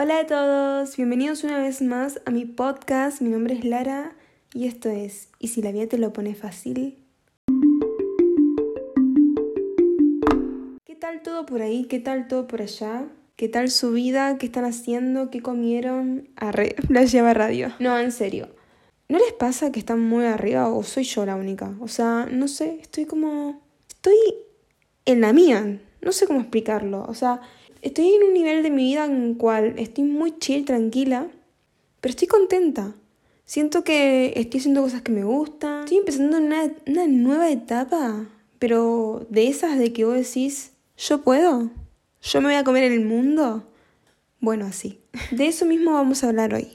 Hola a todos, bienvenidos una vez más a mi podcast. Mi nombre es Lara y esto es ¿Y si la vida te lo pone fácil? ¿Qué tal todo por ahí? ¿Qué tal todo por allá? ¿Qué tal su vida? ¿Qué están haciendo? ¿Qué comieron? Arre, la lleva radio. No, en serio. ¿No les pasa que están muy arriba o soy yo la única? O sea, no sé, estoy como... Estoy en la mía. No sé cómo explicarlo. O sea, estoy en un nivel de mi vida en el cual estoy muy chill, tranquila, pero estoy contenta. Siento que estoy haciendo cosas que me gustan. Estoy empezando una, una nueva etapa, pero de esas de que vos decís, yo puedo, yo me voy a comer el mundo. Bueno, así. De eso mismo vamos a hablar hoy.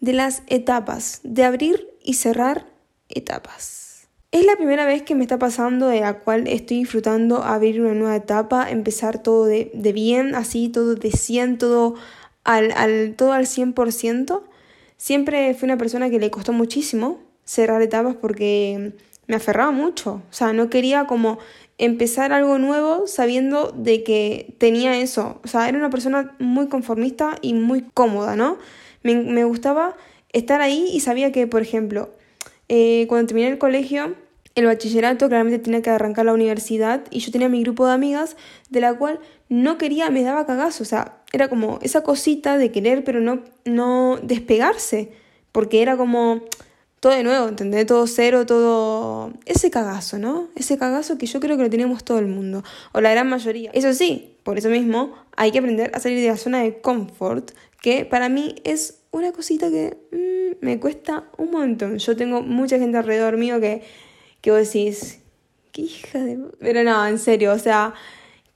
De las etapas, de abrir y cerrar etapas. Es la primera vez que me está pasando de la cual estoy disfrutando abrir una nueva etapa, empezar todo de, bien, así, todo de 100, todo al, todo al 100%. Siempre fui una persona que le costó muchísimo cerrar etapas porque me aferraba mucho. O sea, no quería como empezar algo nuevo sabiendo de que tenía eso. O sea, era una persona muy conformista y muy cómoda, ¿no? Me, me gustaba estar ahí y sabía que, por ejemplo, eh, cuando terminé el colegio, el bachillerato claramente tenía que arrancar la universidad y yo tenía mi grupo de amigas de la cual no quería, me daba cagazo, o sea, era como esa cosita de querer pero no, no despegarse, porque era como todo de nuevo, ¿entendés? Todo cero, todo... Ese cagazo, ¿no? Ese cagazo que yo creo que lo tenemos todo el mundo, o la gran mayoría. Eso sí, por eso mismo hay que aprender a salir de la zona de confort, que para mí es una cosita que mm, me cuesta un montón. Yo tengo mucha gente alrededor mío que, que vos decís, qué hija de... Pero no, en serio, o sea,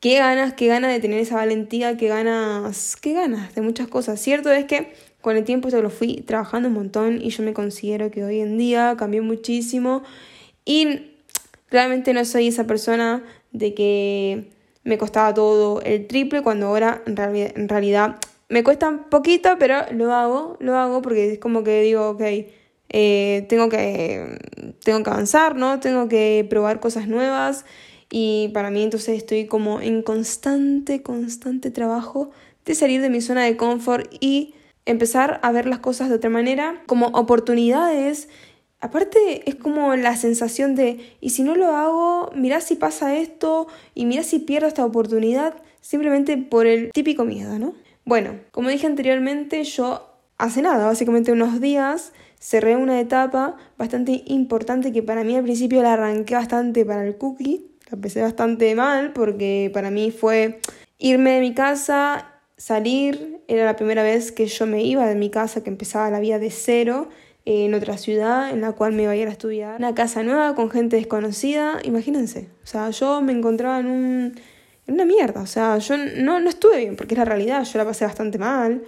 qué ganas, qué ganas de tener esa valentía, qué ganas, qué ganas de muchas cosas. Cierto es que con el tiempo yo lo fui trabajando un montón y yo me considero que hoy en día cambié muchísimo y realmente no soy esa persona de que me costaba todo el triple cuando ahora en realidad me cuesta un poquito, pero lo hago, lo hago porque es como que digo, ok, eh, tengo, que, tengo que avanzar, ¿no? Tengo que probar cosas nuevas y para mí entonces estoy como en constante, constante trabajo de salir de mi zona de confort y empezar a ver las cosas de otra manera, como oportunidades. Aparte es como la sensación de, y si no lo hago, mira si pasa esto y mira si pierdo esta oportunidad, simplemente por el típico miedo, ¿no? Bueno, como dije anteriormente, yo hace nada, básicamente unos días, cerré una etapa bastante importante que para mí al principio la arranqué bastante para el cookie. La empecé bastante mal porque para mí fue irme de mi casa, salir. Era la primera vez que yo me iba de mi casa, que empezaba la vida de cero en otra ciudad en la cual me iba a ir a estudiar. Una casa nueva con gente desconocida, imagínense. O sea, yo me encontraba en un una mierda. O sea, yo no, no estuve bien, porque es la realidad, yo la pasé bastante mal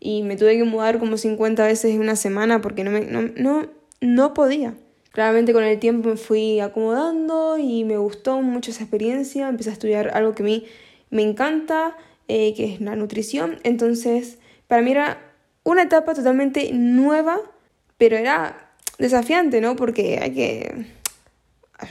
y me tuve que mudar como 50 veces en una semana porque no, me, no, no, no podía. Claramente con el tiempo me fui acomodando y me gustó mucho esa experiencia. Empecé a estudiar algo que a mí me encanta, eh, que es la nutrición. Entonces, para mí era una etapa totalmente nueva, pero era desafiante, ¿no? Porque hay que...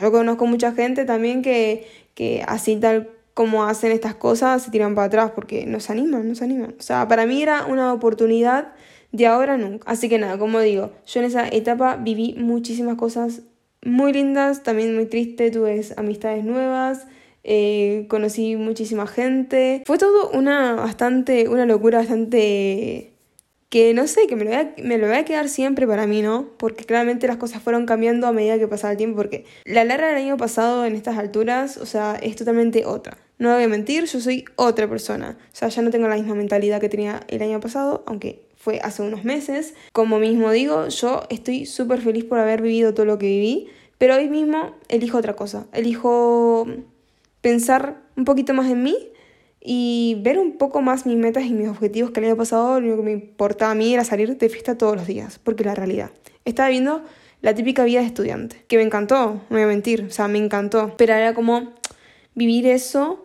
Yo conozco mucha gente también que, que así tal como hacen estas cosas, se tiran para atrás porque nos animan, nos animan. O sea, para mí era una oportunidad de ahora nunca. Así que nada, como digo, yo en esa etapa viví muchísimas cosas muy lindas, también muy triste, tuve amistades nuevas, eh, conocí muchísima gente. Fue todo una bastante, una locura bastante que no sé, que me lo, voy a, me lo voy a quedar siempre para mí, ¿no? Porque claramente las cosas fueron cambiando a medida que pasaba el tiempo, porque la Lara del año pasado en estas alturas, o sea, es totalmente otra. No voy a mentir, yo soy otra persona. O sea, ya no tengo la misma mentalidad que tenía el año pasado, aunque fue hace unos meses. Como mismo digo, yo estoy súper feliz por haber vivido todo lo que viví, pero hoy mismo elijo otra cosa. Elijo pensar un poquito más en mí y ver un poco más mis metas y mis objetivos que el año pasado, lo único que me importaba a mí era salir de fiesta todos los días, porque la realidad. Estaba viendo la típica vida de estudiante, que me encantó, no voy a mentir, o sea, me encantó, pero era como vivir eso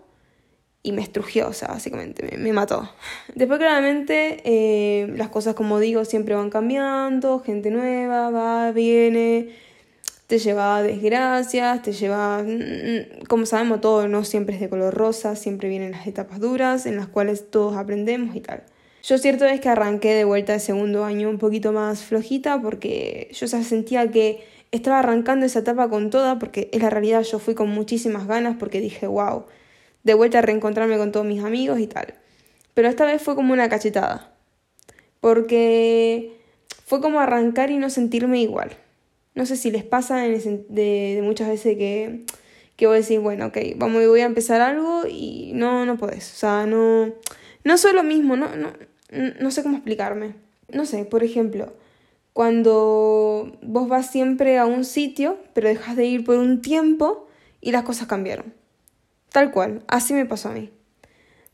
y me estrugió, o sea, básicamente me, mató. Después claramente eh, las cosas, como digo, siempre van cambiando, gente nueva, va, viene, te lleva desgracias, te lleva, mm, como sabemos todo, no siempre es de color rosa, siempre vienen las etapas duras en las cuales todos aprendemos y tal. Yo cierto es que arranqué de vuelta de segundo año un poquito más flojita porque yo ya sentía que estaba arrancando esa etapa con toda, porque en la realidad yo fui con muchísimas ganas porque dije, wow, de vuelta a reencontrarme con todos mis amigos y tal. Pero esta vez fue como una cachetada, porque fue como arrancar y no sentirme igual. No sé si les pasa de, muchas veces que, que vos decís, bueno, ok, vamos, voy a empezar algo y no, no podés. O sea, no, no soy lo mismo, no, no, no sé cómo explicarme. No sé, por ejemplo, cuando vos vas siempre a un sitio, pero dejas de ir por un tiempo y las cosas cambiaron. Tal cual, así me pasó a mí.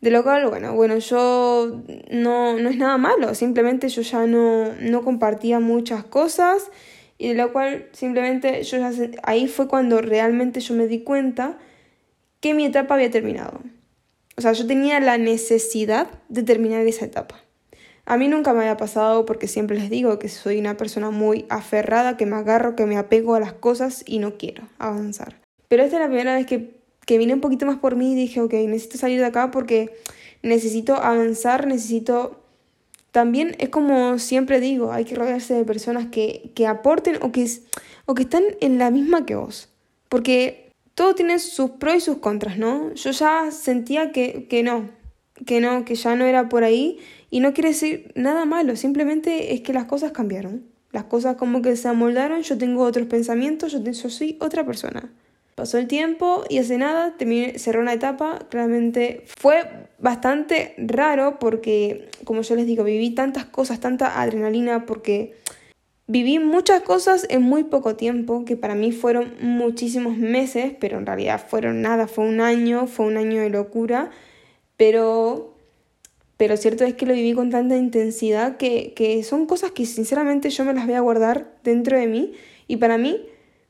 De lo cual, bueno, bueno, yo no, no es nada malo, simplemente yo ya no, no compartía muchas cosas y de lo cual simplemente yo ya ahí fue cuando realmente yo me di cuenta que mi etapa había terminado. O sea, yo tenía la necesidad de terminar esa etapa. A mí nunca me había pasado porque siempre les digo que soy una persona muy aferrada, que me agarro, que me apego a las cosas y no quiero avanzar. Pero esta es la primera vez que, que vine un poquito más por mí y dije, ok, necesito salir de acá porque necesito avanzar, necesito... También es como siempre digo, hay que rodearse de personas que, que aporten o que, o que están en la misma que vos. Porque todo tiene sus pros y sus contras, ¿no? Yo ya sentía que, que no, que no, que ya no era por ahí y no quiere decir nada malo, simplemente es que las cosas cambiaron. Las cosas como que se amoldaron, yo tengo otros pensamientos, yo, soy otra persona. Pasó el tiempo y hace nada terminé, cerró una etapa. Claramente fue bastante raro porque, como yo les digo, viví tantas cosas, tanta adrenalina porque viví muchas cosas en muy poco tiempo, que para mí fueron muchísimos meses, pero en realidad fueron nada, fue un año, fue un año de locura. Pero pero cierto es que lo viví con tanta intensidad que, que son cosas que sinceramente yo me las voy a guardar dentro de mí y para mí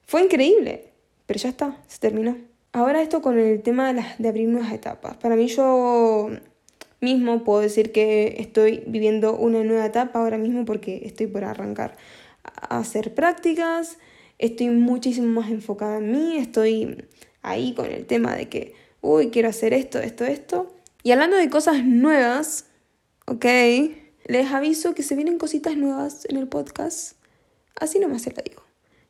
fue increíble. Pero ya está, se terminó. Ahora esto con el tema de, abrir nuevas etapas. Para mí yo mismo puedo decir que estoy viviendo una nueva etapa ahora mismo porque estoy por arrancar a hacer prácticas, estoy muchísimo más enfocada en mí, estoy ahí con el tema de que, uy, quiero hacer esto, esto, esto. Y hablando de cosas nuevas, ok, les aviso que se vienen cositas nuevas en el podcast. Así nomás se lo digo.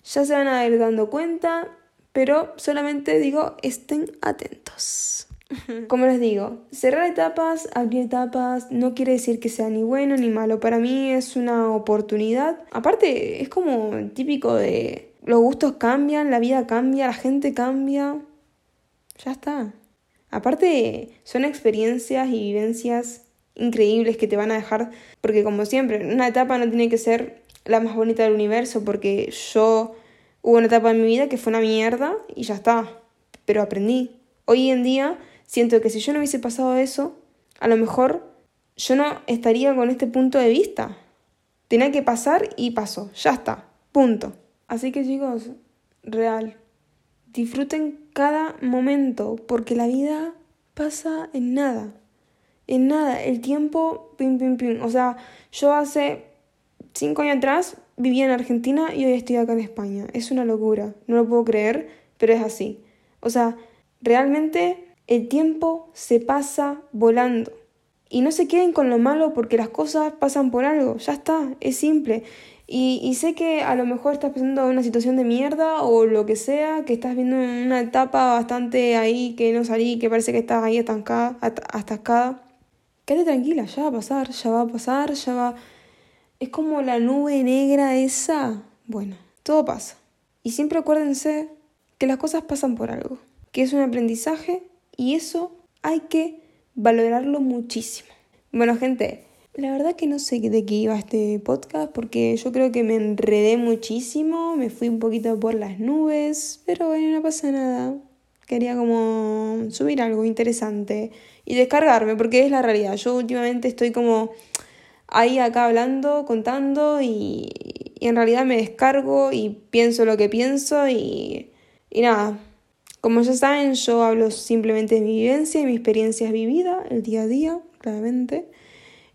Ya se van a ir dando cuenta, pero solamente digo, estén atentos. Como les digo, cerrar etapas, abrir etapas, no quiere decir que sea ni bueno ni malo. Para mí es una oportunidad. Aparte, es como típico de los gustos cambian, la vida cambia, la gente cambia. Ya está. Aparte, son experiencias y vivencias increíbles que te van a dejar, porque como siempre, una etapa no tiene que ser la más bonita del universo, porque yo hubo una etapa en mi vida que fue una mierda y ya está, pero aprendí. Hoy en día siento que si yo no hubiese pasado eso, a lo mejor yo no estaría con este punto de vista. Tenía que pasar y pasó, ya está, punto. Así que chicos, real, Disfruten cada momento, porque la vida pasa en nada. En nada. El tiempo, pim, pim, pim. O sea, yo hace cinco años atrás vivía en Argentina y hoy estoy acá en España. Es una locura. No lo puedo creer, pero es así. O sea, realmente el tiempo se pasa volando. Y no se queden con lo malo porque las cosas pasan por algo. Ya está, es simple. Y, sé que a lo mejor estás pasando una situación de mierda o lo que sea, que estás viendo una etapa bastante ahí que no salí, que parece que estás ahí estancada, atascada. Quédate tranquila, ya va a pasar, ya va a pasar, ya va. Es como la nube negra esa. Bueno, todo pasa. Y siempre acuérdense que las cosas pasan por algo, que es un aprendizaje y eso hay que valorarlo muchísimo. Bueno, gente, la verdad que no sé de qué iba este podcast porque yo creo que me enredé muchísimo, me fui un poquito por las nubes, pero bueno, no pasa nada. Quería como subir algo interesante y descargarme porque es la realidad. Yo últimamente estoy como ahí acá hablando, contando y, en realidad me descargo y pienso lo que pienso y, y nada. Como ya saben, yo hablo simplemente de mi vivencia y mi experiencias vividas, el día a día, claramente.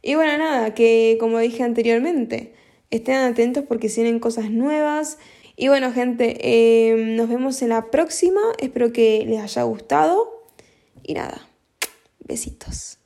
Y bueno, nada, que como dije anteriormente, estén atentos porque tienen cosas nuevas. Y bueno, gente, eh, nos vemos en la próxima. Espero que les haya gustado. Y nada, besitos.